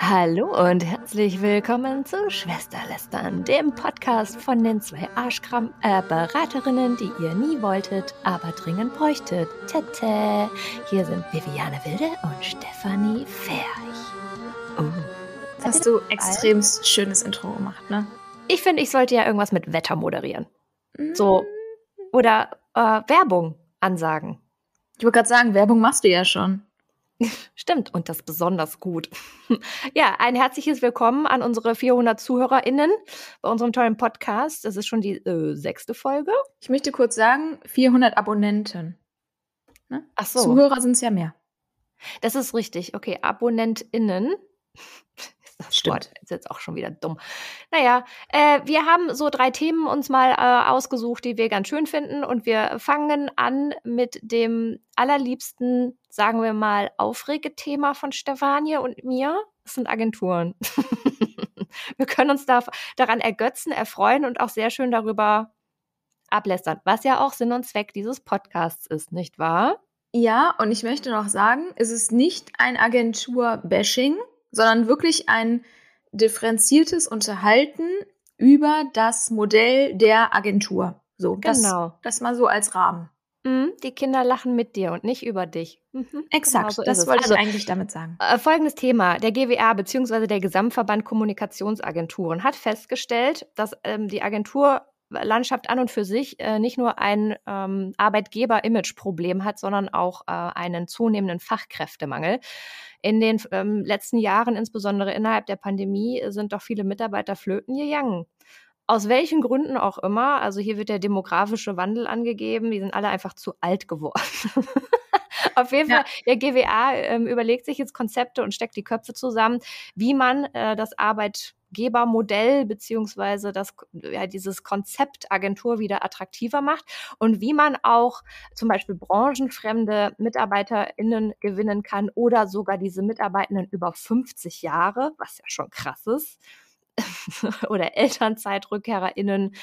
Hallo und herzlich willkommen zu Schwesterlästern, dem Podcast von den zwei Arschkram-Beraterinnen, äh, die ihr nie wolltet, aber dringend bräuchtet. Tete. Hier sind Viviane Wilde und Stefanie Ferch. Oh. Das hast du extrem schönes Intro gemacht, ne? Ich finde, ich sollte ja irgendwas mit Wetter moderieren. So. Oder äh, Werbung ansagen. Ich wollte gerade sagen, Werbung machst du ja schon. Stimmt, und das besonders gut. Ja, ein herzliches Willkommen an unsere 400 ZuhörerInnen bei unserem tollen Podcast. Das ist schon die äh, sechste Folge. Ich möchte kurz sagen, 400 Abonnenten. Ne? Ach so. Zuhörer sind es ja mehr. Das ist richtig. Okay, AbonnentInnen das Stimmt. ist jetzt auch schon wieder dumm. Naja, äh, wir haben so drei Themen uns mal äh, ausgesucht, die wir ganz schön finden. Und wir fangen an mit dem allerliebsten, sagen wir mal, Aufregethema von Stefanie und mir. Das sind Agenturen. wir können uns da, daran ergötzen, erfreuen und auch sehr schön darüber ablästern, was ja auch Sinn und Zweck dieses Podcasts ist, nicht wahr? Ja, und ich möchte noch sagen, es ist nicht ein Agentur-Bashing, sondern wirklich ein differenziertes Unterhalten über das Modell der Agentur. So, genau. Das, das mal so als Rahmen. Mhm, die Kinder lachen mit dir und nicht über dich. Mhm, Exakt, genau so das wollte also, ich eigentlich damit sagen. Äh, folgendes Thema. Der GWA bzw. der Gesamtverband Kommunikationsagenturen hat festgestellt, dass ähm, die Agentur Landschaft an und für sich äh, nicht nur ein ähm, Arbeitgeber-Image-Problem hat, sondern auch äh, einen zunehmenden Fachkräftemangel. In den ähm, letzten Jahren, insbesondere innerhalb der Pandemie, sind doch viele Mitarbeiter flöten gegangen. Aus welchen Gründen auch immer, also hier wird der demografische Wandel angegeben, die sind alle einfach zu alt geworden. Auf jeden Fall, der GWA ähm, überlegt sich jetzt Konzepte und steckt die Köpfe zusammen, wie man äh, das Arbeit Arbeitgebermodell beziehungsweise das, ja, dieses Konzept Agentur wieder attraktiver macht und wie man auch zum Beispiel branchenfremde MitarbeiterInnen gewinnen kann oder sogar diese Mitarbeitenden über 50 Jahre, was ja schon krass ist, oder ElternzeitrückkehrerInnen.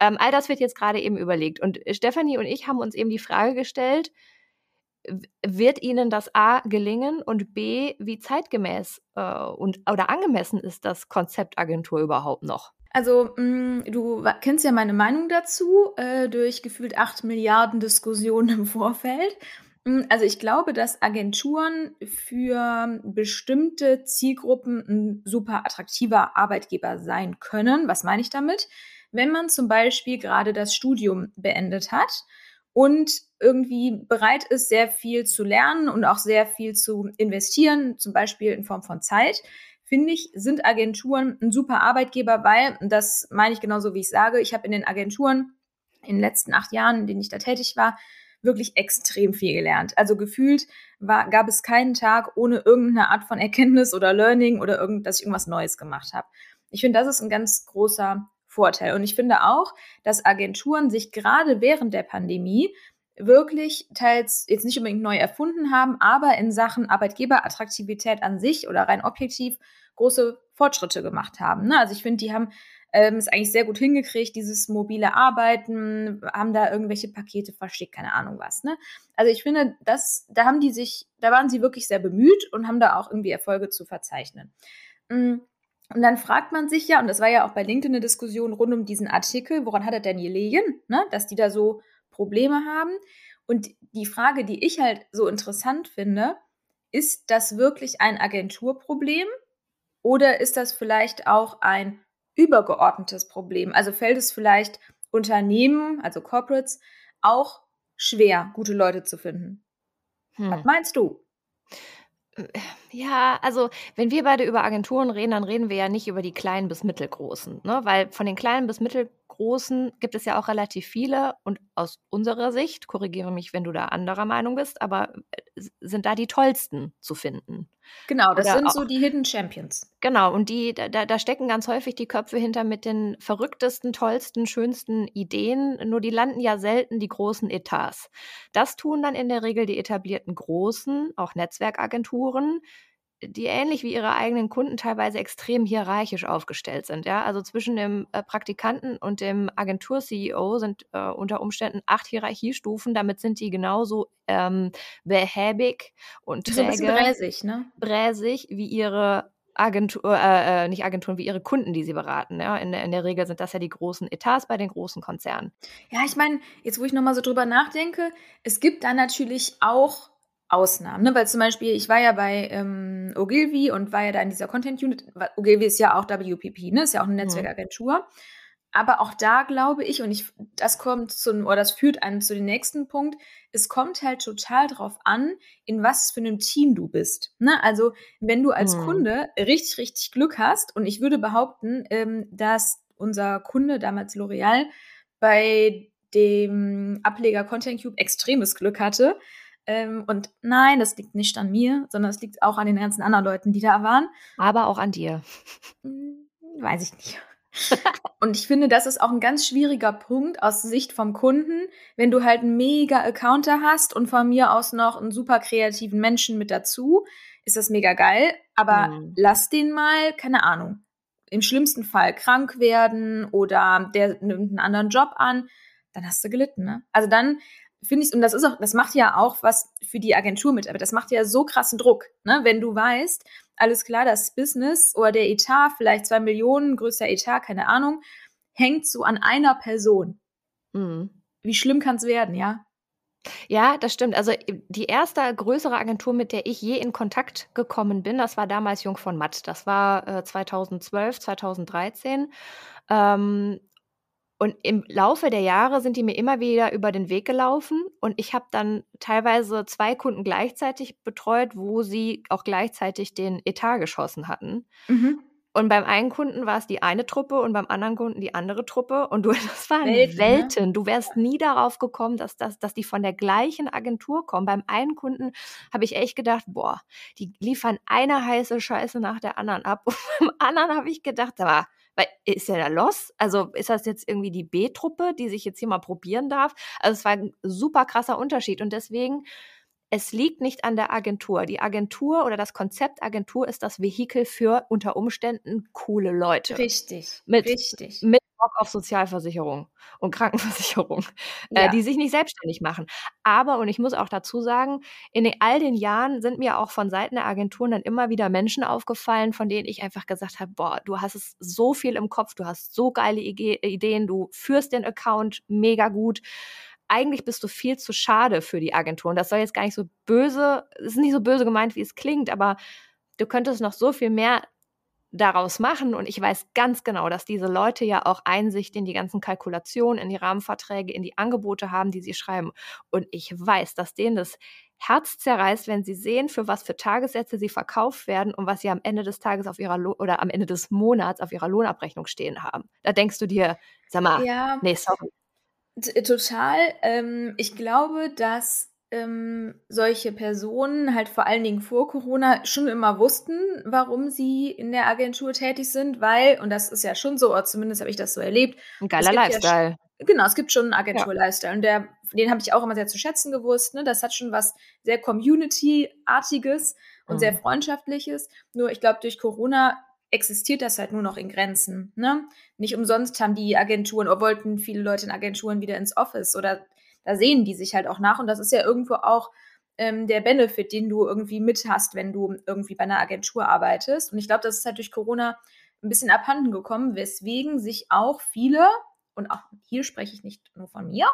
Ähm, all das wird jetzt gerade eben überlegt. Und Stefanie und ich haben uns eben die Frage gestellt, wird Ihnen das A gelingen und B, wie zeitgemäß äh, und oder angemessen ist das Konzept Agentur überhaupt noch? Also, mh, mm, du kennst ja meine Meinung dazu äh, durch gefühlt acht Milliarden Diskussionen im Vorfeld. Mm, also ich glaube, dass Agenturen für bestimmte Zielgruppen ein super attraktiver Arbeitgeber sein können. Was meine ich damit? Wenn man zum Beispiel gerade das Studium beendet hat und irgendwie bereit ist, sehr viel zu lernen und auch sehr viel zu investieren, zum Beispiel in Form von Zeit, finde ich, sind Agenturen ein super Arbeitgeber, weil, das meine ich genauso, wie ich sage, ich habe in den Agenturen in den letzten acht Jahren, in denen ich da tätig war, wirklich extrem viel gelernt. Also gefühlt war, gab es keinen Tag ohne irgendeine Art von Erkenntnis oder Learning oder irgend, dass ich irgendwas Neues gemacht habe. Ich finde, das ist ein ganz großer Vorteil. Und ich finde auch, dass Agenturen sich gerade während der Pandemie wirklich teils jetzt nicht unbedingt neu erfunden haben, aber in Sachen Arbeitgeberattraktivität an sich oder rein objektiv große Fortschritte gemacht haben. Ne? Also ich finde, die haben ähm, es eigentlich sehr gut hingekriegt, dieses mobile Arbeiten, haben da irgendwelche Pakete verschickt, keine Ahnung was. Ne? Also ich finde, das, da haben die sich, da waren sie wirklich sehr bemüht und haben da auch irgendwie Erfolge zu verzeichnen. Mm. Und dann fragt man sich ja, und das war ja auch bei LinkedIn eine Diskussion rund um diesen Artikel, woran hat er denn gelegen, ne? dass die da so Probleme haben. Und die Frage, die ich halt so interessant finde, ist das wirklich ein Agenturproblem oder ist das vielleicht auch ein übergeordnetes Problem? Also fällt es vielleicht Unternehmen, also Corporates, auch schwer, gute Leute zu finden? Hm. Was meinst du? Ja, also wenn wir beide über Agenturen reden, dann reden wir ja nicht über die kleinen bis mittelgroßen, ne? Weil von den kleinen bis mittelgroßen gibt es ja auch relativ viele und aus unserer Sicht, korrigiere mich, wenn du da anderer Meinung bist, aber äh, sind da die tollsten zu finden. Genau, das Oder sind auch, so die Hidden Champions. Genau, und die, da, da stecken ganz häufig die Köpfe hinter mit den verrücktesten, tollsten, schönsten Ideen, nur die landen ja selten die großen Etats. Das tun dann in der Regel die etablierten großen, auch Netzwerkagenturen, die ähnlich wie ihre eigenen Kunden teilweise extrem hierarchisch aufgestellt sind. Ja? Also zwischen dem äh, Praktikanten und dem Agentur-CEO sind äh, unter Umständen acht Hierarchiestufen. Damit sind die genauso ähm, behäbig und träge, so bräsig, ne? bräsig wie ihre Agentur, äh, äh, nicht Agenturen, wie ihre Kunden, die sie beraten. Ja? In, der, in der Regel sind das ja die großen Etats bei den großen Konzernen. Ja, ich meine, jetzt wo ich nochmal so drüber nachdenke, es gibt da natürlich auch Ausnahmen, ne? weil zum Beispiel, ich war ja bei ähm, Ogilvy und war ja da in dieser Content Unit. Ogilvy ist ja auch WPP, ne? ist ja auch eine mhm. Netzwerkagentur. Mhm. Aber auch da glaube ich, und ich, das kommt zum, oder das führt einen zu dem nächsten Punkt, es kommt halt total drauf an, in was für einem Team du bist. Ne? Also, wenn du als mhm. Kunde richtig, richtig Glück hast, und ich würde behaupten, ähm, dass unser Kunde, damals L'Oreal, bei dem Ableger Content Cube extremes Glück hatte. Ähm, und nein, das liegt nicht an mir, sondern es liegt auch an den ganzen anderen Leuten, die da waren. Aber auch an dir. Hm, weiß ich nicht. und ich finde, das ist auch ein ganz schwieriger Punkt aus Sicht vom Kunden, wenn du halt einen mega Accounter hast und von mir aus noch einen super kreativen Menschen mit dazu, ist das mega geil. Aber mhm. lass den mal, keine Ahnung, im schlimmsten Fall krank werden oder der nimmt einen anderen Job an, dann hast du gelitten, ne? Also dann finde ich, und das ist auch, das macht ja auch was für die Agentur mit, aber das macht ja so krassen Druck, ne? Wenn du weißt, alles klar, das Business oder der Etat, vielleicht zwei Millionen, größer Etat, keine Ahnung, hängt so an einer Person. Mhm. Wie schlimm kann es werden, ja? Ja, das stimmt. Also die erste größere Agentur, mit der ich je in Kontakt gekommen bin, das war damals Jung von Matt. Das war äh, 2012, 2013. Ähm, und im Laufe der Jahre sind die mir immer wieder über den Weg gelaufen und ich habe dann teilweise zwei Kunden gleichzeitig betreut, wo sie auch gleichzeitig den Etat geschossen hatten. Mhm. Und beim einen Kunden war es die eine Truppe und beim anderen Kunden die andere Truppe. Und du, das waren Welten. Ne? Welten. Du wärst nie darauf gekommen, dass, dass, dass die von der gleichen Agentur kommen. Beim einen Kunden habe ich echt gedacht, boah, die liefern eine heiße Scheiße nach der anderen ab. Und beim anderen habe ich gedacht, aber ist er da los? Also ist das jetzt irgendwie die B-Truppe, die sich jetzt hier mal probieren darf? Also es war ein super krasser Unterschied und deswegen es liegt nicht an der Agentur. Die Agentur oder das Konzept Agentur ist das Vehikel für unter Umständen coole Leute. Richtig. Mit, richtig. Mit Bock auf Sozialversicherung und Krankenversicherung, äh, ja. äh, die sich nicht selbstständig machen. Aber, und ich muss auch dazu sagen, in den, all den Jahren sind mir auch von Seiten der Agenturen dann immer wieder Menschen aufgefallen, von denen ich einfach gesagt habe, boah, du hast es so viel im Kopf, du hast so geile Ideen, du führst den Account mega gut eigentlich bist du viel zu schade für die Agentur. Und das soll jetzt gar nicht so böse, es ist nicht so böse gemeint, wie es klingt, aber du könntest noch so viel mehr daraus machen. Und ich weiß ganz genau, dass diese Leute ja auch Einsicht in die ganzen Kalkulationen, in die Rahmenverträge, in die Angebote haben, die sie schreiben. Und ich weiß, dass denen das Herz zerreißt, wenn sie sehen, für was für Tagessätze sie verkauft werden und was sie am Ende des Tages auf ihrer Lo oder am Ende des Monats auf ihrer Lohnabrechnung stehen haben. Da denkst du dir, sag mal, ja, nee, sorry. Total. Ähm, ich glaube, dass ähm, solche Personen halt vor allen Dingen vor Corona schon immer wussten, warum sie in der Agentur tätig sind, weil, und das ist ja schon so, oder zumindest habe ich das so erlebt. Ein geiler Lifestyle. Ja, genau, es gibt schon einen Agentur-Lifestyle. Ja. Und der, den habe ich auch immer sehr zu schätzen gewusst. Ne? Das hat schon was sehr Community-artiges und mhm. sehr Freundschaftliches. Nur ich glaube, durch Corona existiert das halt nur noch in Grenzen. Ne? Nicht umsonst haben die Agenturen oder wollten viele Leute in Agenturen wieder ins Office oder da sehen die sich halt auch nach und das ist ja irgendwo auch ähm, der Benefit, den du irgendwie mit hast, wenn du irgendwie bei einer Agentur arbeitest. Und ich glaube, das ist halt durch Corona ein bisschen abhanden gekommen, weswegen sich auch viele, und auch hier spreche ich nicht nur von mir,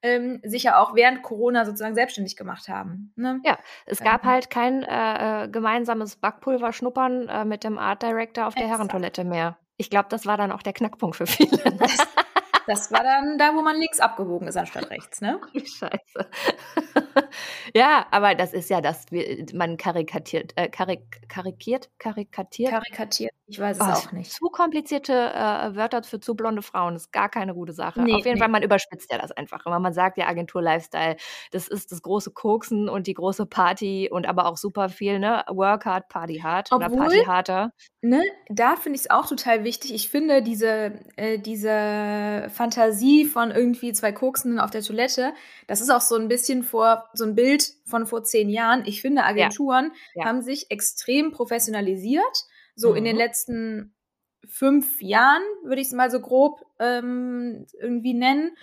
ähm, sich ja auch während Corona sozusagen selbstständig gemacht haben. Ne? Ja, es gab ähm. halt kein äh, äh gemeinsames Backpulverschnuppern äh, mit dem Art Director auf der Herrentoilette mehr. Ich glaube, das war dann auch der Knackpunkt für viele. Das, war dann da, wo man links abgewogen ist anstatt rechts, ne? Scheiße. ja, aber das ist ja das, man karikatiert, äh, karik, karikiert, karikatiert. Karikatiert, ich weiß es oh, auch nicht. Zu komplizierte äh, Wörter für zu blonde Frauen ist gar keine gute Sache. Nee, Auf jeden nee. Fall, man überspitzt ja das einfach immer. Man sagt ja Agentur-Lifestyle, das ist das große Koksen und die große Party und aber auch super viel, ne? Work hard, Party hard Obwohl, oder Party harder. Ne, da finde ich es auch total wichtig. Ich finde diese, äh, diese Fantasie von irgendwie zwei Koksenden auf der Toilette, das ist auch so ein bisschen vor, so ein Bild von vor zehn Jahren. Ich finde, Agenturen ja. Ja. haben sich extrem professionalisiert. So mhm. in den mhm. letzten fünf Jahren, würde ich es mal so grob ähm, irgendwie nennen.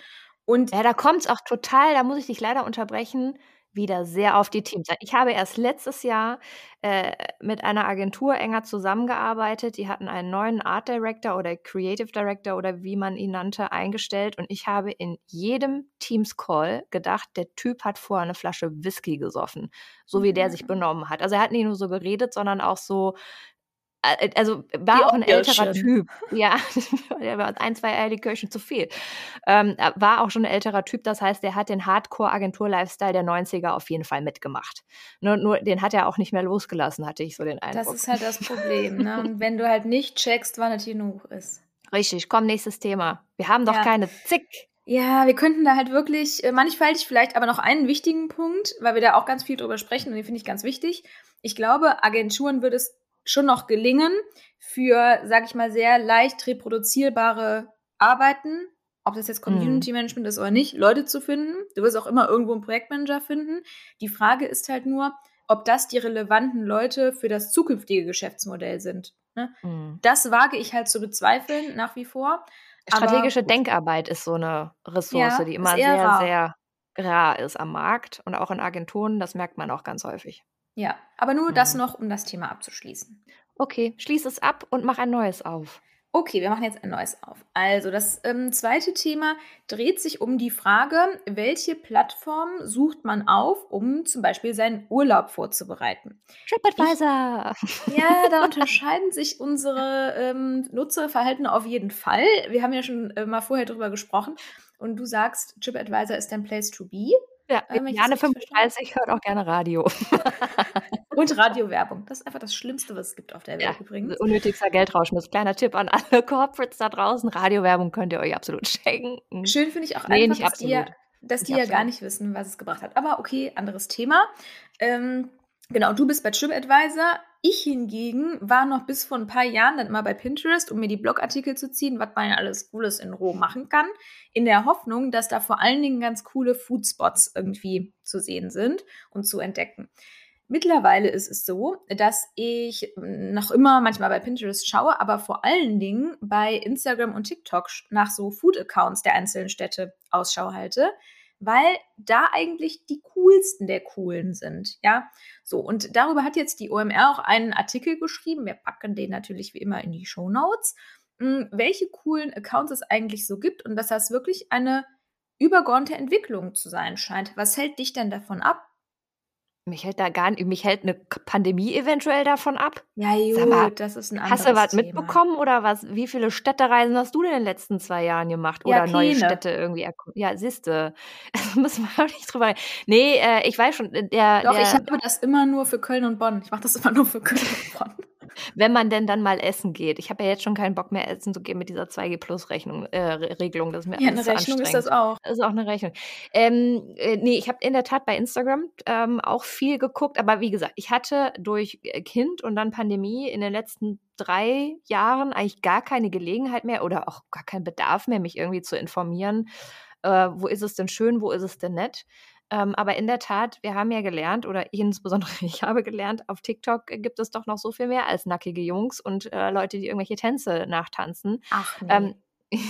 Und ja, da kommt es auch total, da muss ich dich leider unterbrechen, wieder sehr auf die Teams ein. Ich habe erst letztes Jahr äh, mit einer Agentur enger zusammengearbeitet. Die hatten einen neuen Art Director oder Creative Director oder wie man ihn nannte, eingestellt. Und ich habe in jedem Teams-Call gedacht, der Typ hat vorher eine Flasche Whisky gesoffen, so wie der sich mhm. benommen hat. Also er hat nicht nur so geredet, sondern auch so also war Die auch ein älterer Typ. Ja, der war ein, zwei ehrliche Kirchen zu viel. Ähm, war auch schon ein älterer Typ, das heißt, der hat den Hardcore-Agentur-Lifestyle der 90er auf jeden Fall mitgemacht. Nur, nur den hat er auch nicht mehr losgelassen, hatte ich so den Eindruck. Das ist halt das Problem, ne? Und wenn du halt nicht checkst, wann es genug ist. Richtig, komm, nächstes Thema. Wir haben doch ja. keine Zick. Ja, wir könnten da halt wirklich äh, mannigfaltig vielleicht aber noch einen wichtigen Punkt, weil wir da auch ganz viel drüber sprechen und den finde ich ganz wichtig. Ich glaube, Agenturen würde es schon noch gelingen, für, sag ich mal, sehr leicht reproduzierbare Arbeiten, ob das jetzt Community mhm. Management ist oder nicht, Leute zu finden. Du wirst auch immer irgendwo einen Projektmanager finden. Die Frage ist halt nur, ob das die relevanten Leute für das zukünftige Geschäftsmodell sind. Ne? Mhm. Das wage ich halt zu bezweifeln, nach wie vor. Strategische Aber, Denkarbeit ist so eine Ressource, ja, die immer sehr, rar. sehr rar ist am Markt und auch in Agenturen. Das merkt man auch ganz häufig. Ja, aber nur das mhm. noch, um das Thema abzuschließen. Okay, schließ es ab und mach ein neues auf. Okay, wir machen jetzt ein neues auf. Also, das ähm, zweite Thema dreht sich um die Frage, welche Plattform sucht man auf, um zum Beispiel seinen Urlaub vorzubereiten? TripAdvisor! Ich, ja, da unterscheiden sich unsere ähm, Nutzerverhalten auf jeden Fall. Wir haben ja schon äh, mal vorher drüber gesprochen. Und du sagst, TripAdvisor ist dein Place to be. Ja, ähm, Jane 35 hört auch gerne Radio. Und Radiowerbung. Das ist einfach das Schlimmste, was es gibt auf der Welt ja, übrigens. Unnötigster Geldrauschmiss. Kleiner Tipp an alle Corporates da draußen. Radiowerbung könnt ihr euch absolut schenken. Schön finde ich auch nee, einfach, dass die, ja, dass die ja gar nicht wissen, was es gebracht hat. Aber okay, anderes Thema. Ähm, Genau, du bist bei TripAdvisor. Ich hingegen war noch bis vor ein paar Jahren dann immer bei Pinterest, um mir die Blogartikel zu ziehen, was man ja alles Cooles in Rom machen kann, in der Hoffnung, dass da vor allen Dingen ganz coole Foodspots irgendwie zu sehen sind und zu entdecken. Mittlerweile ist es so, dass ich noch immer manchmal bei Pinterest schaue, aber vor allen Dingen bei Instagram und TikTok nach so Food-Accounts der einzelnen Städte Ausschau halte, weil da eigentlich die coolsten der coolen sind, ja. So, und darüber hat jetzt die OMR auch einen Artikel geschrieben. Wir packen den natürlich wie immer in die Show Notes, hm, welche coolen Accounts es eigentlich so gibt und dass das wirklich eine übergeordnete Entwicklung zu sein scheint. Was hält dich denn davon ab? Mich hält da gar nicht, mich hält eine Pandemie eventuell davon ab. Ja, gut, mal, das ist ein anderes Hast du was Thema. mitbekommen oder was? Wie viele Städtereisen hast du denn in den letzten zwei Jahren gemacht? Ja, oder neue Städte irgendwie erkunden? Ja, siehste. Also müssen wir auch nicht drüber. Nee, äh, ich weiß schon, äh, der. Doch, der, ich habe das immer nur für Köln und Bonn. Ich mache das immer nur für Köln und Bonn wenn man denn dann mal essen geht. Ich habe ja jetzt schon keinen Bock mehr essen zu gehen mit dieser 2G Plus Rechnung, äh, Regelung. Das ist mir ja, eine Rechnung ist das auch. Das ist auch eine Rechnung. Ähm, äh, nee, ich habe in der Tat bei Instagram ähm, auch viel geguckt, aber wie gesagt, ich hatte durch äh, Kind und dann Pandemie in den letzten drei Jahren eigentlich gar keine Gelegenheit mehr oder auch gar keinen Bedarf mehr, mich irgendwie zu informieren. Äh, wo ist es denn schön, wo ist es denn nett? Ähm, aber in der Tat, wir haben ja gelernt, oder insbesondere ich habe gelernt, auf TikTok gibt es doch noch so viel mehr als nackige Jungs und äh, Leute, die irgendwelche Tänze nachtanzen. Ach, nee. Ähm,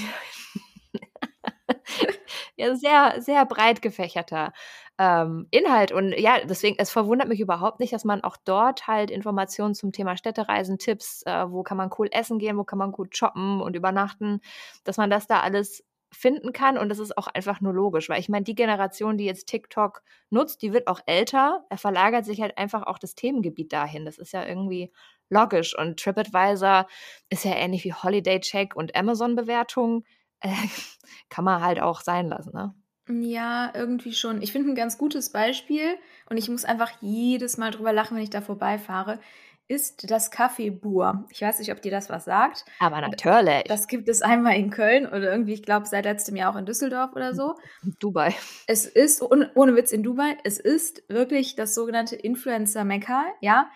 ja, sehr, sehr breit gefächerter ähm, Inhalt. Und ja, deswegen, es verwundert mich überhaupt nicht, dass man auch dort halt Informationen zum Thema Städtereisen, Tipps, äh, wo kann man cool essen gehen, wo kann man gut shoppen und übernachten, dass man das da alles finden kann und das ist auch einfach nur logisch, weil ich meine, die Generation, die jetzt TikTok nutzt, die wird auch älter, er verlagert sich halt einfach auch das Themengebiet dahin. Das ist ja irgendwie logisch und TripAdvisor ist ja ähnlich wie Holiday Check und Amazon Bewertung, äh, kann man halt auch sein lassen, ne? Ja, irgendwie schon. Ich finde ein ganz gutes Beispiel und ich muss einfach jedes Mal drüber lachen, wenn ich da vorbeifahre ist das Café Bur. Ich weiß nicht, ob dir das was sagt. Aber natürlich. Das gibt es einmal in Köln oder irgendwie, ich glaube, seit letztem Jahr auch in Düsseldorf oder so. Dubai. Es ist, ohne Witz in Dubai, es ist wirklich das sogenannte Influencer-Mekka, ja.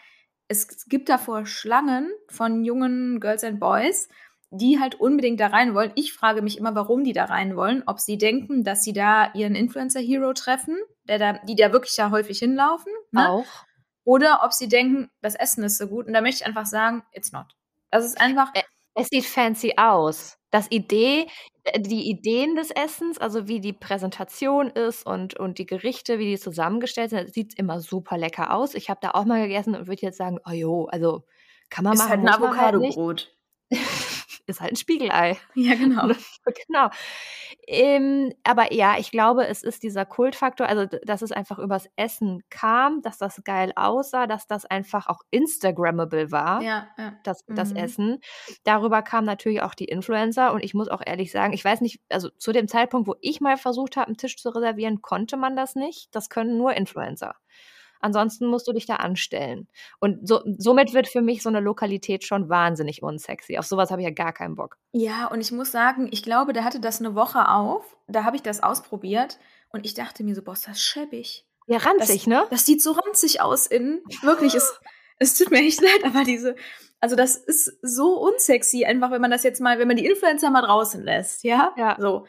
Es gibt davor Schlangen von jungen Girls and Boys, die halt unbedingt da rein wollen. Ich frage mich immer, warum die da rein wollen. Ob sie denken, dass sie da ihren Influencer-Hero treffen, der da, die da wirklich ja häufig hinlaufen. Ne? Auch oder ob sie denken, das Essen ist so gut. Und da möchte ich einfach sagen, it's not. Das ist einfach, Es sieht fancy aus. Das Idee äh, die Ideen des Essens, also wie die Präsentation ist und und die Gerichte, wie die zusammengestellt sind, sieht immer super lecker aus. Ich habe da auch mal gegessen und würde jetzt sagen: „Oh jo, also kann man Ist machen, halt 'n muss man halt nicht.“ Avocadobrot. Ist halt 'n Spiegelei. Ja, genau. Genau. Ähm, aber ja, ich glaube, es ist dieser Kultfaktor, also dass es einfach übers Essen kam, dass das geil aussah, dass das einfach auch instagrammable war, Ja, ja. das das Mhm. Essen. Darüber kamen natürlich auch die Influencer und ich muss auch ehrlich sagen, ich weiß nicht also zu dem Zeitpunkt, wo ich mal versucht habe, 'n Tisch zu reservieren, konnte man das nicht. Das können nur Influencer. Ansonsten musst du dich da anstellen. Und so somit wird für mich so 'ne Lokalität schon wahnsinnig unsexy. Auf so was habe ich ja gar keinen Bock. Ja, und ich muss sagen, ich glaube, der hatte das 'ne Woche auf. Da habe ich das ausprobiert und ich dachte mir so: „Boah, ist das schäbig.“ Ja, ranzig, Das ne? das sieht so ranzig aus innen. Wirklich, es es tut mir echt leid, aber diese also das ist so unsexy, einfach wenn man das jetzt mal wenn man die Influencer mal draußen lässt, ja? Ja. So.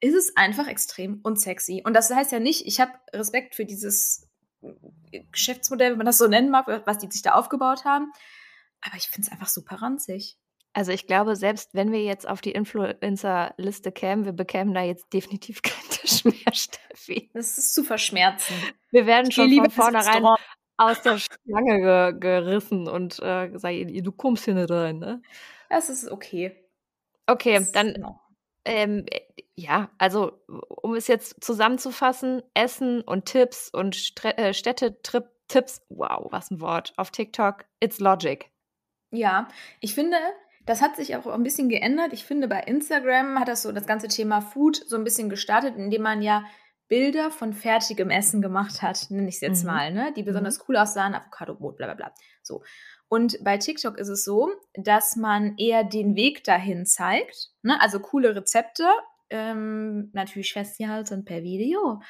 Ist es einfach extrem unsexy. Und das heißt ja nicht, ich habe Respekt für dieses Geschäftsmodell, wenn man das so nennen mag, was die sich da aufgebaut haben. Aber ich finde es einfach super ranzig. Also, ich glaube, selbst wenn wir jetzt auf die Influencer-Liste kämen, wir bekämen da jetzt definitiv keinen Tisch mehr, Steffi. Das ist zu verschmerzen. Wir werden schon von vornherein aus der Schlange ge gerissen und, äh, gesagt: „Du kommst hier nicht rein“, ne? Das ist okay. Okay, Das dann, genau. Ähm, äh, ja, also, um es jetzt zusammenzufassen, Essen und Tipps und Stre äh, Städtetrip Tipps, wow, was 'n Wort, auf TikTok, it's logic. Ja, ich finde, das hat sich auch 'n bisschen geändert. Ich finde, bei Instagram hat das so das ganze Thema Food so 'n bisschen gestartet, indem man ja Bilder von fertigem Essen gemacht hat, nenne ich's jetzt Mhm. mal, ne, die Mhm. besonders cool aussahen, Avocadobrot, bla bla bla. So. Und bei TikTok ist es so, dass man eher den Weg dahin zeigt, ne, also coole Rezepte, ähm, natürlich festgehalten per Video.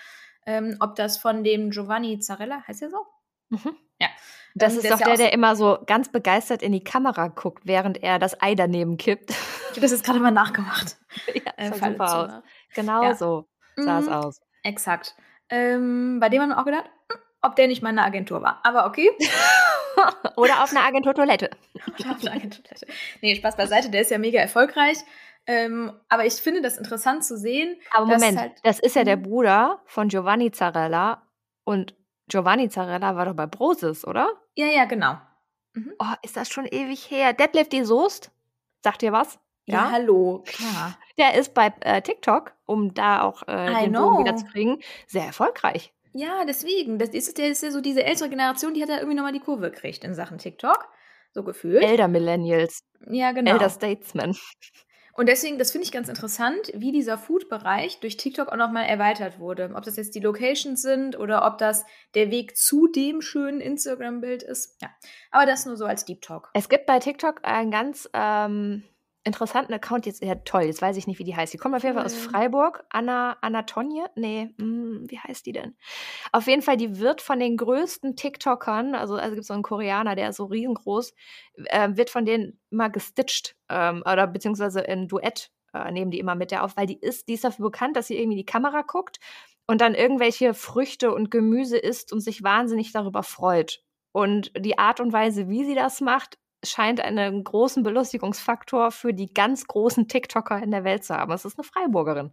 Ähm, ob das von dem Giovanni Zarella heißt der so? Mhm. Ja. Das Ähm, ist der doch ist ja der, der immer so ganz begeistert in die Kamera guckt, während er das Ei daneben kippt. Ich habe das jetzt grade mal nachgemacht. Ja, Äh, für alle super aus. Zuhörer. Genau Ja. so sah es Mhm. aus. Exakt. Ähm, bei dem haben wir auch gedacht, hm, ob der nicht mal in Agentur war. Aber okay. Oder auf 'ner Agenturtoilette. Oder auf 'ner Agenturtoilette. Ne, Spaß beiseite, der ist ja mega erfolgreich. Ähm, aber ich finde das interessant zu sehen, Aber Moment, halt das ist ja der mhm. Bruder von Giovanni Zarella und Giovanni Zarella war doch bei Brosis, oder? Ja, ja, genau. Mhm. Oh, ist das schon ewig her. Detlef die Soest, sagt dir was? Ja, Ja? hallo, klar. Der ist bei, äh, TikTok, um da auch, äh, I den Bogen wieder zu kriegen, sehr erfolgreich. Ja, deswegen. Das ist der ist ja so diese ältere Generation, die hat ja irgendwie noch mal die Kurve gekriegt in Sachen TikTok, so gefühlt. Elder Millennials. Ja, Elder genau. Statesmen. Und deswegen, das finde ich ganz interessant, wie dieser Food-Bereich durch TikTok auch noch mal erweitert wurde. Ob das jetzt die Locations sind oder ob das der Weg zu dem schönen Instagram-Bild ist. Ja, aber das nur so als Deep Talk. Es gibt bei TikTok einen ganz, ähm, interessanten Account jetzt ja toll, jetzt weiß ich nicht, wie die heißt. Die kommt auf jeden Fall aus. Freiburg. Anna Anna Tonje? Ne, hm, wie heißt die denn? Auf jeden Fall, die wird von den größten TikTokern, also also gibt's so 'n Koreaner, der ist so riesengroß, äh, wird von denen immer gestitcht, ähm, oder beziehungsweise in Duett, äh, nehmen die immer mit der auf, weil die ist die ist dafür bekannt, dass sie irgendwie in die Kamera guckt und dann irgendwelche Früchte und Gemüse isst und sich wahnsinnig darüber freut. Und die Art und Weise, wie sie das macht, scheint einen großen Belustigungsfaktor für die ganz großen TikToker in der Welt zu haben. Es ist 'ne Freiburgerin.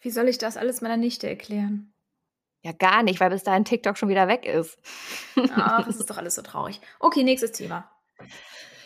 Wie soll ich das alles meiner Nichte erklären? Ja, gar nicht, weil bis dahin TikTok schon wieder weg ist. Ach, es ist doch alles so traurig. Okay, nächstes Thema.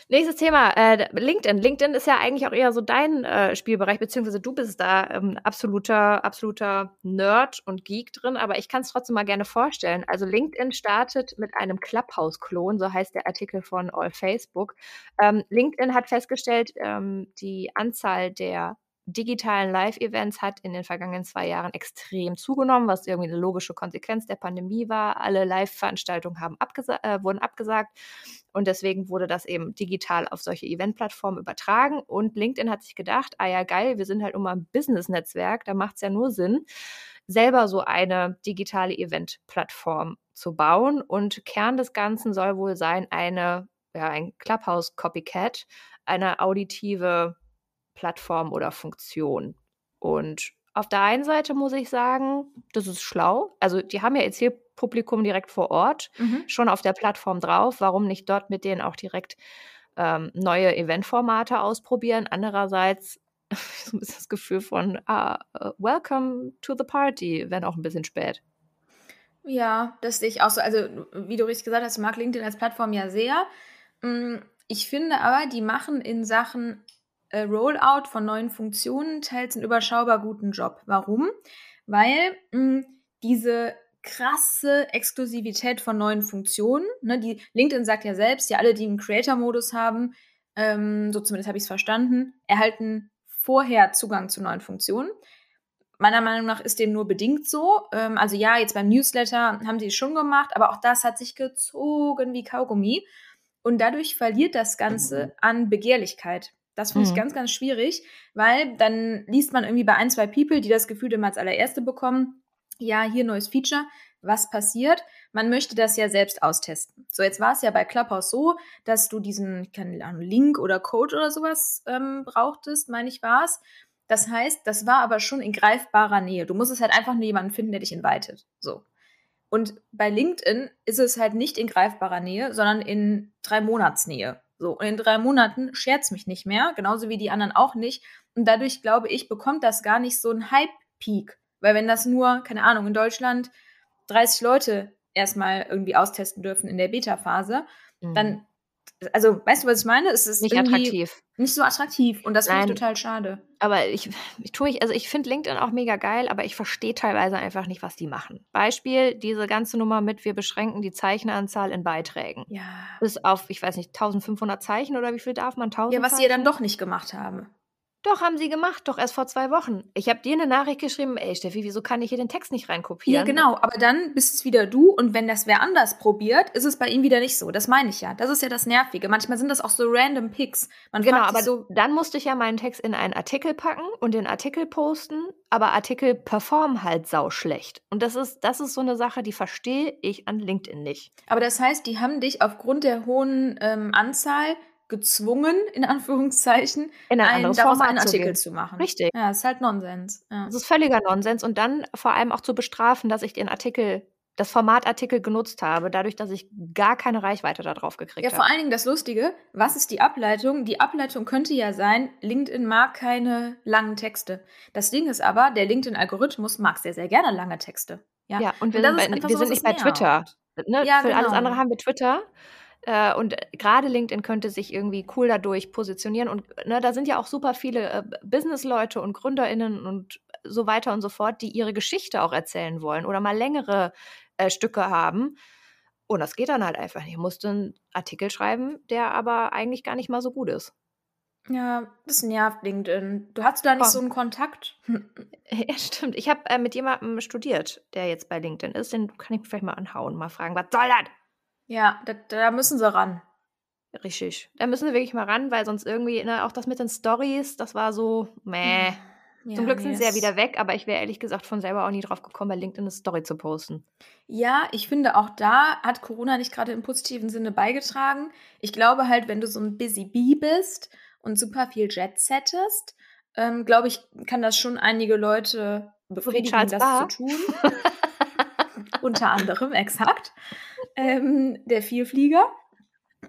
Nächstes Thema, äh, LinkedIn. LinkedIn ist ja eigentlich auch eher so dein, äh, Spielbereich, beziehungsweise du bist da, ähm, absoluter absoluter Nerd und Geek drin, aber ich kann's trotzdem mal gerne vorstellen. Also, LinkedIn startet mit einem Clubhouse-Klon, so heißt der Artikel von AllFacebook. Ähm, LinkedIn hat festgestellt, ähm, die Anzahl der digitalen Live-Events hat in den vergangenen 2 Jahren extrem zugenommen, was irgendwie 'ne logische Konsequenz der Pandemie war. Alle Live-Veranstaltungen abgesa äh, wurden abgesagt und deswegen wurde das eben digital auf solche Eventplattformen übertragen und LinkedIn hat sich gedacht: „Ah ja, geil, wir sind halt nun mal 'n Business-Netzwerk, da macht's ja nur Sinn, selber so eine digitale Eventplattform zu bauen.“ Und Kern des Ganzen soll wohl sein, eine ja, ein Clubhouse-Copycat, eine auditive Plattform oder Funktion. Und auf der einen Seite muss ich sagen, das ist schlau. Also, die haben ja ihr Zielpublikum direkt vor Ort Mhm. schon auf der Plattform drauf. Warum nicht dort mit denen auch direkt, ähm, neue Eventformate ausprobieren. Andererseits so ein bisschen das Gefühl von uh, Welcome to the party, wenn auch ein bisschen spät. Ja, das sehe ich auch so. Also, wie du richtig gesagt hast, ich mag LinkedIn als Plattform ja sehr. Mm, ich finde aber, die machen in Sachen Rollout von neuen Funktionen teils einen überschaubar guten Job. Warum? Weil mh, diese krasse Exklusivität von neuen Funktionen, ne, die LinkedIn sagt ja selbst, ja alle, die einen Creator-Modus haben, ähm, so zumindest habe ich es verstanden, erhalten vorher Zugang zu neuen Funktionen. Meiner Meinung nach ist dem nur bedingt so. Ähm, also ja, jetzt beim Newsletter haben sie es schon gemacht, aber auch das hat sich gezogen wie Kaugummi. Und dadurch verliert das Ganze an Begehrlichkeit. Das finde ich mhm. ganz, ganz schwierig, weil dann liest man irgendwie bei ein, zwei People, die das Gefühl immer als allererste bekommen, ja, hier neues Feature. Was passiert? Man möchte das ja selbst austesten. So, jetzt war es ja bei Clubhouse so, dass du diesen, keine Ahnung, Link oder Code oder sowas ähm, brauchtest, meine ich war es. Das heißt, das war aber schon in greifbarer Nähe. Du musstest halt einfach nur jemanden finden, der dich invited. So. Und bei LinkedIn ist es halt nicht in greifbarer Nähe, sondern in drei Monatsnähe. So, und in drei Monaten scherzt mich nicht mehr, genauso wie die anderen auch nicht. Und dadurch, glaube ich, bekommt das gar nicht so einen Hype-Peak. Weil wenn das nur, keine Ahnung, in Deutschland 30 Leute erstmal irgendwie austesten dürfen in der Beta-Phase, mhm. dann also, weißt du, was ich meine? Es ist nicht attraktiv. Nicht so attraktiv und das finde ich total schade. Aber ich, ich tue ich, also ich finde LinkedIn auch mega geil, aber ich verstehe teilweise einfach nicht, was die machen. Beispiel, diese ganze Nummer mit, wir beschränken die Zeichenanzahl in Beiträgen. Ja. Bis auf, ich weiß nicht, 1500 Zeichen oder wie viel darf man? 1000 Ja, was Zeichen? sie ja dann doch nicht gemacht haben. Doch, haben sie gemacht, doch erst vor zwei Wochen. Ich habe dir eine Nachricht geschrieben, ey Steffi, wieso kann ich hier den Text nicht reinkopieren? Ja, genau, aber dann bist es wieder du und wenn das wer anders probiert, ist es bei ihm wieder nicht so. Das meine ich ja. Das ist ja das Nervige. Manchmal sind das auch so random Picks. Man genau, aber so, dann musste ich ja meinen Text in einen Artikel packen und den Artikel posten, aber Artikel performen halt sau schlecht. Und das ist, das ist so eine Sache, die verstehe ich an LinkedIn nicht. Aber das heißt, die haben dich aufgrund der hohen ähm, Anzahl gezwungen, in Anführungszeichen, in ein einen, daraus einen Artikel zu, zu, machen. Richtig. Ja, ist halt Nonsens. Ja. Das ist völliger Nonsens. Und dann vor allem auch zu bestrafen, dass ich den Artikel, das Formatartikel genutzt habe, dadurch, dass ich gar keine Reichweite darauf gekriegt habe. Ja, vor allen Dingen das Lustige, was ist die Ableitung? Die Ableitung könnte ja sein, LinkedIn mag keine langen Texte. Das Ding ist aber, der LinkedIn-Algorithmus mag sehr, sehr gerne lange Texte. Ja, ja und wir, und sind, bei, wir sind nicht bei Twitter. Ne? Ja, Für genau. alles andere haben wir Twitter. Äh, und gerade LinkedIn könnte sich irgendwie cool dadurch positionieren. Und ne, da sind ja auch super viele äh, Businessleute und GründerInnen und so weiter und so fort, die ihre Geschichte auch erzählen wollen oder mal längere äh, Stücke haben. Und das geht dann halt einfach nicht. Ich musste einen Artikel schreiben, der aber eigentlich gar nicht mal so gut ist. Ja, das nervt LinkedIn. Du hast da nicht oh. so einen Kontakt? Ja, stimmt. Ich habe äh, mit jemandem studiert, der jetzt bei LinkedIn ist. Den kann ich vielleicht mal anhauen, mal fragen, was soll das? Ja, da, da müssen sie ran. Richtig. Da müssen sie wirklich mal ran, weil sonst irgendwie, ne, auch das mit den Stories, das war so, meh. Ja, Zum Glück sind sie ja wieder weg, aber ich wäre ehrlich gesagt von selber auch nie drauf gekommen, bei LinkedIn eine Story zu posten. Ja, ich finde auch da hat Corona nicht gerade im positiven Sinne beigetragen. Ich glaube halt, wenn du so ein Busy Bee bist und super viel Jet settest, ähm, glaube ich, kann das schon einige Leute befriedigen, das Bar. zu tun. Unter anderem, exakt ähm, der Vielflieger.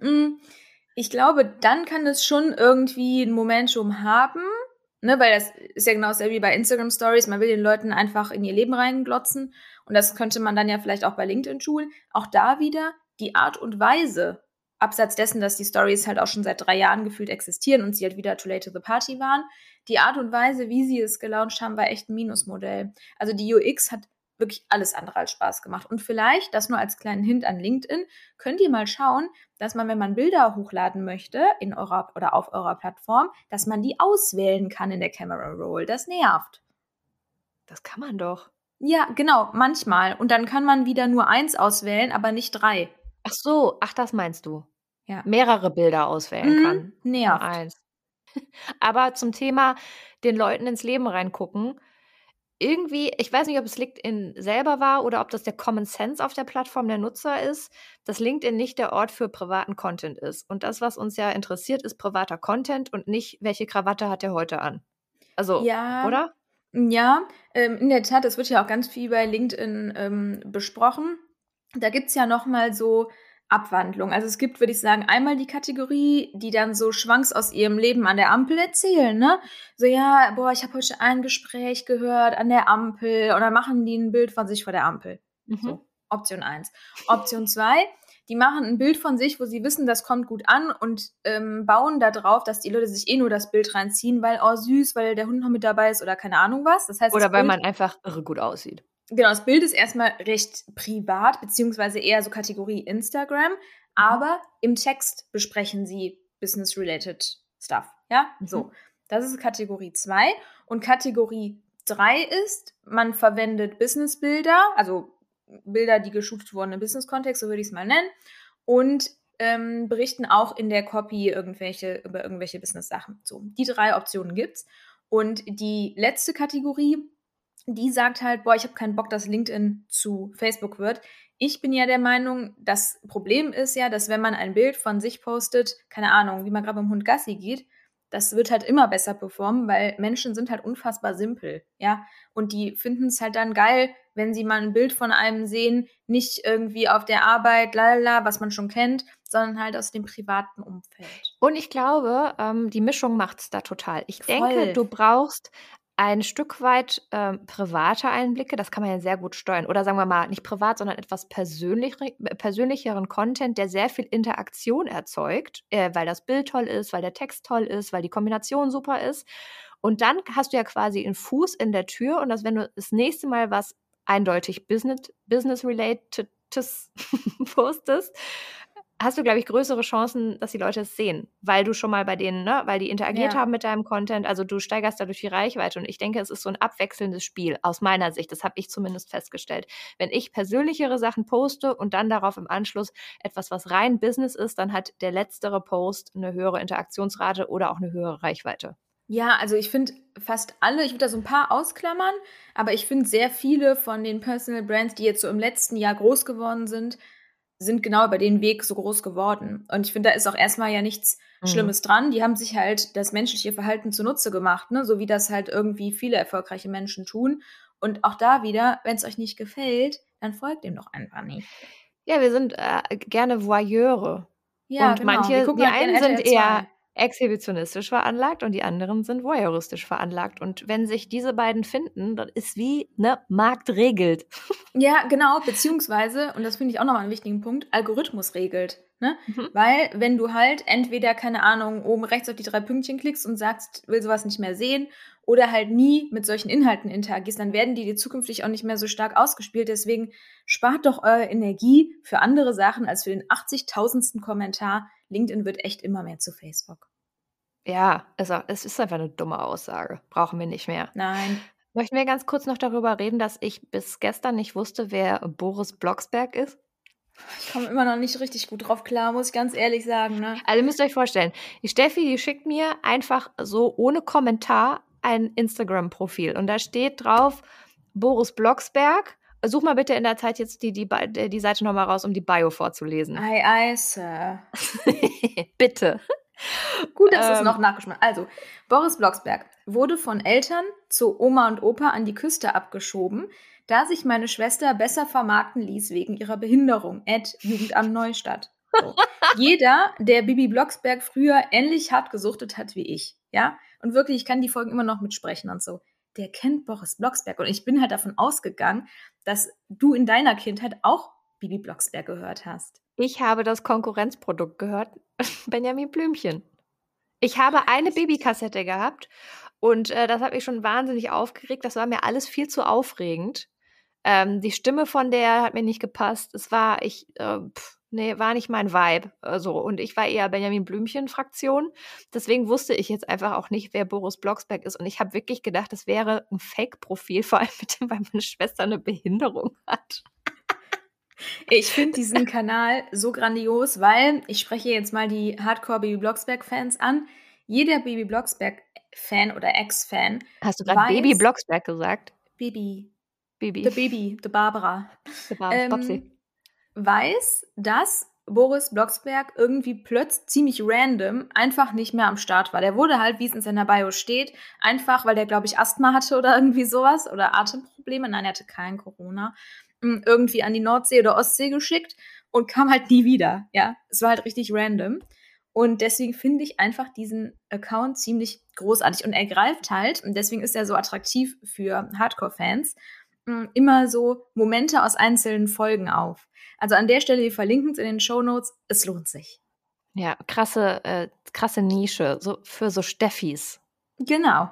Mm, ich glaube, dann kann es schon irgendwie ein Momentum haben, ne, weil das ist ja genau dasselbe wie bei Instagram Stories. Man will den Leuten einfach in ihr Leben reinglotzen und das könnte man dann ja vielleicht auch bei LinkedIn schulen. Auch da wieder die Art und Weise, abseits dessen, dass die Stories halt auch schon seit drei Jahren gefühlt existieren und sie halt wieder too late to the party waren, die Art und Weise, wie sie es gelauncht haben, war echt ein Minusmodell. Also die UX hat wirklich alles andere als Spaß gemacht. Und vielleicht, das nur als kleinen Hint an LinkedIn, könnt ihr mal schauen, dass man, wenn man Bilder hochladen möchte in eurer oder auf eurer Plattform, dass man die auswählen kann in der Camera Roll. Das nervt. Das kann man doch. Ja, genau, manchmal. Und dann kann man wieder nur eins auswählen, aber nicht drei. Ach so, ach, das meinst du. Ja. Mehrere Bilder auswählen mhm, kann. Nervt. Eins. Aber zum Thema den Leuten ins Leben reingucken, irgendwie, ich weiß nicht, ob es LinkedIn selber war oder ob das der Common Sense auf der Plattform der Nutzer ist, dass LinkedIn nicht der Ort für privaten Content ist. Und das, was uns ja interessiert, ist privater Content und nicht, welche Krawatte hat er heute an. Also, ja, oder? Ja, ähm, in der Tat, es wird ja auch ganz viel bei LinkedIn ähm, besprochen. Da gibt es ja nochmal so Abwandlung. Also es gibt, würde ich sagen, einmal die Kategorie, die dann so Schwanks aus ihrem Leben an der Ampel erzählen, ne? So, ja, boah, ich habe heute ein Gespräch gehört an der Ampel und dann machen die ein Bild von sich vor der Ampel. Mhm. So, Option 1. Option 2, die machen ein Bild von sich, wo sie wissen, das kommt gut an und ähm, bauen da drauf, dass die Leute sich eh nur das Bild reinziehen, weil, oh süß, weil der Hund noch mit dabei ist oder keine Ahnung was. Das heißt, oder weil Bild, man einfach irre gut aussieht. Genau, das Bild ist erstmal recht privat, beziehungsweise eher so Kategorie Instagram, mhm. aber im Text besprechen sie Business-related Stuff. Ja, mhm. so. Das ist Kategorie 2. Und Kategorie 3 ist, man verwendet Business-Bilder, also Bilder, die geshootet wurden im Business-Kontext, so würde ich es mal nennen, und ähm, berichten auch in der Copy irgendwelche, über irgendwelche Business-Sachen. So, die drei Optionen gibt's. Und die letzte Kategorie die sagt halt, boah, ich habe keinen Bock, dass LinkedIn zu Facebook wird. Ich bin ja der Meinung, das Problem ist ja, dass wenn man ein Bild von sich postet, keine Ahnung, wie man gerade beim Hund Gassi geht, das wird halt immer besser performen, weil Menschen sind halt unfassbar simpel, ja. Und die finden es halt dann geil, wenn sie mal ein Bild von einem sehen, nicht irgendwie auf der Arbeit, lalala, was man schon kennt, sondern halt aus dem privaten Umfeld. Und ich glaube, ähm, die Mischung macht es da total. Ich Voll. denke, du brauchst ein Stück weit ähm, private Einblicke, das kann man ja sehr gut steuern. Oder sagen wir mal, nicht privat, sondern etwas persönlich, persönlicheren Content, der sehr viel Interaktion erzeugt, äh, weil das Bild toll ist, weil der Text toll ist, weil die Kombination super ist. Und dann hast du ja quasi einen Fuß in der Tür und dass, wenn du das nächste Mal was eindeutig Business-related Business postest, hast du, glaube ich, größere Chancen, dass die Leute es sehen, weil du schon mal bei denen, ne, weil die interagiert ja. haben mit deinem Content, also du steigerst dadurch die Reichweite und ich denke, es ist so ein abwechselndes Spiel aus meiner Sicht, das habe ich zumindest festgestellt. Wenn ich persönlichere Sachen poste und dann darauf im Anschluss etwas, was rein Business ist, dann hat der letztere Post eine höhere Interaktionsrate oder auch eine höhere Reichweite. Ja, also ich finde fast alle, ich würde da so ein paar ausklammern, aber ich finde sehr viele von den Personal Brands, die jetzt so im letzten Jahr groß geworden sind, sind genau über den Weg so groß geworden. Und ich finde, da ist auch erstmal ja nichts mhm. Schlimmes dran. Die haben sich halt das menschliche Verhalten zunutze gemacht, ne? so wie das halt irgendwie viele erfolgreiche Menschen tun. Und auch da wieder, wenn es euch nicht gefällt, dann folgt dem doch einfach nicht. Ja, wir sind äh, gerne Voyeure. Ja, und genau. manche, die halt einen sind eher exhibitionistisch veranlagt und die anderen sind voyeuristisch veranlagt. Und wenn sich diese beiden finden, dann ist wie, ne, Markt regelt. Ja, genau, beziehungsweise, und das finde ich auch nochmal einen wichtigen Punkt, Algorithmus regelt. Ne? Mhm. Weil, wenn du halt entweder, keine Ahnung, oben rechts auf die drei Pünktchen klickst und sagst, will sowas nicht mehr sehen, oder halt nie mit solchen Inhalten interagierst, dann werden die dir zukünftig auch nicht mehr so stark ausgespielt. Deswegen spart doch eure Energie für andere Sachen als für den 80.000. Kommentar, LinkedIn wird echt immer mehr zu Facebook. Ja, also es ist einfach eine dumme Aussage. Brauchen wir nicht mehr. Nein. Möchten wir ganz kurz noch darüber reden, dass ich bis gestern nicht wusste, wer Boris Blocksberg ist? Ich komme immer noch nicht richtig gut drauf klar, muss ich ganz ehrlich sagen. Ne? Also müsst ihr euch vorstellen, die Steffi, die schickt mir einfach so ohne Kommentar ein Instagram-Profil und da steht drauf Boris Blocksberg Such mal bitte in der Zeit jetzt die, die, die Seite nochmal raus, um die Bio vorzulesen. Ei, ei, Sir. bitte. Gut, dass ähm, es noch nachgeschmeckt Also, Boris Blocksberg wurde von Eltern zu Oma und Opa an die Küste abgeschoben, da sich meine Schwester besser vermarkten ließ wegen ihrer Behinderung. Ed Jugendamt Neustadt. So. Jeder, der Bibi Blocksberg früher ähnlich hart gesuchtet hat wie ich, ja, und wirklich, ich kann die Folgen immer noch mitsprechen und so, der kennt Boris Blocksberg. Und ich bin halt davon ausgegangen, dass du in deiner Kindheit auch Bibi Blocksberg gehört hast. Ich habe das Konkurrenzprodukt gehört, Benjamin Blümchen. Ich habe eine Babykassette gehabt und äh, das hat mich schon wahnsinnig aufgeregt. Das war mir alles viel zu aufregend. Ähm, die Stimme von der hat mir nicht gepasst. Es war, ich, äh, pff, nee, war nicht mein Vibe. Also, und ich war eher Benjamin Blümchen-Fraktion. Deswegen wusste ich jetzt einfach auch nicht, wer Boris Blocksberg ist. Und ich habe wirklich gedacht, das wäre ein Fake-Profil, vor allem mit dem, weil meine Schwester eine Behinderung hat. Ich finde diesen Kanal so grandios, weil ich spreche jetzt mal die Hardcore Baby Blocksberg-Fans an. Jeder Baby Blocksberg-Fan oder Ex-Fan. Hast du gerade Baby Blocksberg gesagt? Baby. Baby. The Baby, the Barbara. The Barbara, ähm, weiß, dass Boris Blocksberg irgendwie plötzlich ziemlich random einfach nicht mehr am Start war. Der wurde halt, wie es in seiner Bio steht, einfach, weil der, glaube ich, Asthma hatte oder irgendwie sowas oder Atemprobleme. Nein, er hatte kein Corona. Hm, irgendwie an die Nordsee oder Ostsee geschickt. und kam halt nie wieder. Ja, es war halt richtig random. Und deswegen finde ich einfach diesen Account ziemlich großartig. Und er greift halt, und deswegen ist er so attraktiv für Hardcore-Fans, immer so Momente aus einzelnen Folgen auf. Also an der Stelle, wir verlinken es in den Show Notes. Es lohnt sich. Ja, krasse, äh, krasse Nische, so für so Steffis. Genau.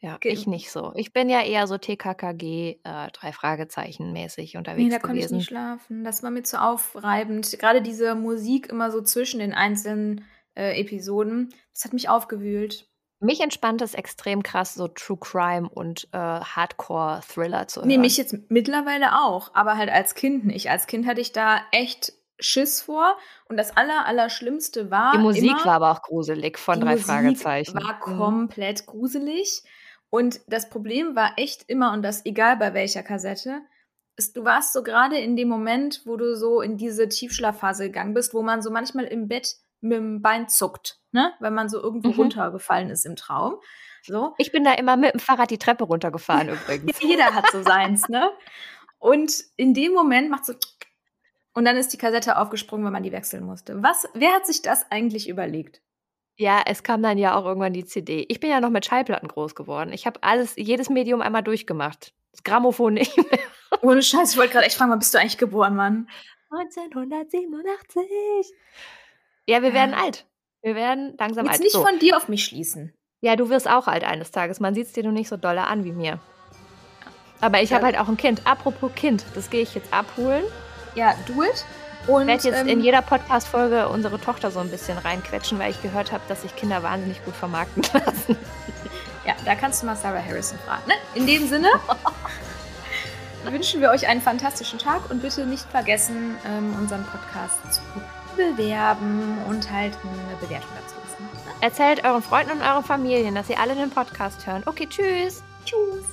Ja, Ge ich nicht so. Ich bin ja eher so TKKG, äh, drei Fragezeichen mäßig unterwegs Nee, da konnte ich nicht schlafen. Das war mir zu aufreibend. Gerade diese Musik immer so zwischen den einzelnen äh, Episoden, das hat mich aufgewühlt. Mich entspannt es extrem krass, so True Crime und äh, Hardcore-Thriller zu hören. Nee, mich jetzt mittlerweile auch, aber halt als Kind nicht. Als Kind hatte ich da echt Schiss vor. Und das aller, Allerschlimmste war. Die Musik immer, war aber auch gruselig von drei Musik Fragezeichen. War mhm. komplett gruselig. Und das Problem war echt immer, und das egal bei welcher Kassette, ist, du warst so gerade in dem Moment, wo du so in diese Tiefschlafphase gegangen bist, wo man so manchmal im Bett mit dem Bein zuckt, ne? Wenn man so irgendwo mhm. runtergefallen ist im Traum. So. Ich bin da immer mit dem Fahrrad die Treppe runtergefahren übrigens. Jeder hat so seins, ne? Und in dem Moment macht so und dann ist die Kassette aufgesprungen, wenn man die wechseln musste. Was, wer hat sich das eigentlich überlegt? Ja, es kam dann ja auch irgendwann die CD. Ich bin ja noch mit Schallplatten groß geworden. Ich habe alles, jedes Medium einmal durchgemacht. Das Grammophon nicht mehr. Ohne Scheiß, ich wollte gerade echt fragen, wann bist du eigentlich geboren, Mann? 1987. Ja, wir werden alt. Wir werden langsam Jetzt alt. nicht so. von dir auf mich schließen. Ja, du wirst auch alt eines Tages. Man sieht es dir nur nicht so dolle an wie mir. Aber ich ja. habe halt auch ein Kind. Apropos Kind, das gehe ich jetzt abholen. Ja, do it. Und, ich werde jetzt ähm, in jeder Podcast-Folge unsere Tochter so ein bisschen reinquetschen, weil ich gehört habe, dass sich Kinder wahnsinnig gut vermarkten lassen. Ja, da kannst du mal Sarah Harrison fragen. Ne? In dem Sinne wünschen wir euch einen fantastischen Tag und bitte nicht vergessen, ähm, unseren Podcast zu bewerben und halt eine Bewertung dazu lassen. Erzählt euren Freunden und euren Familien, dass sie alle den Podcast hören. Okay, tschüss. Tschüss.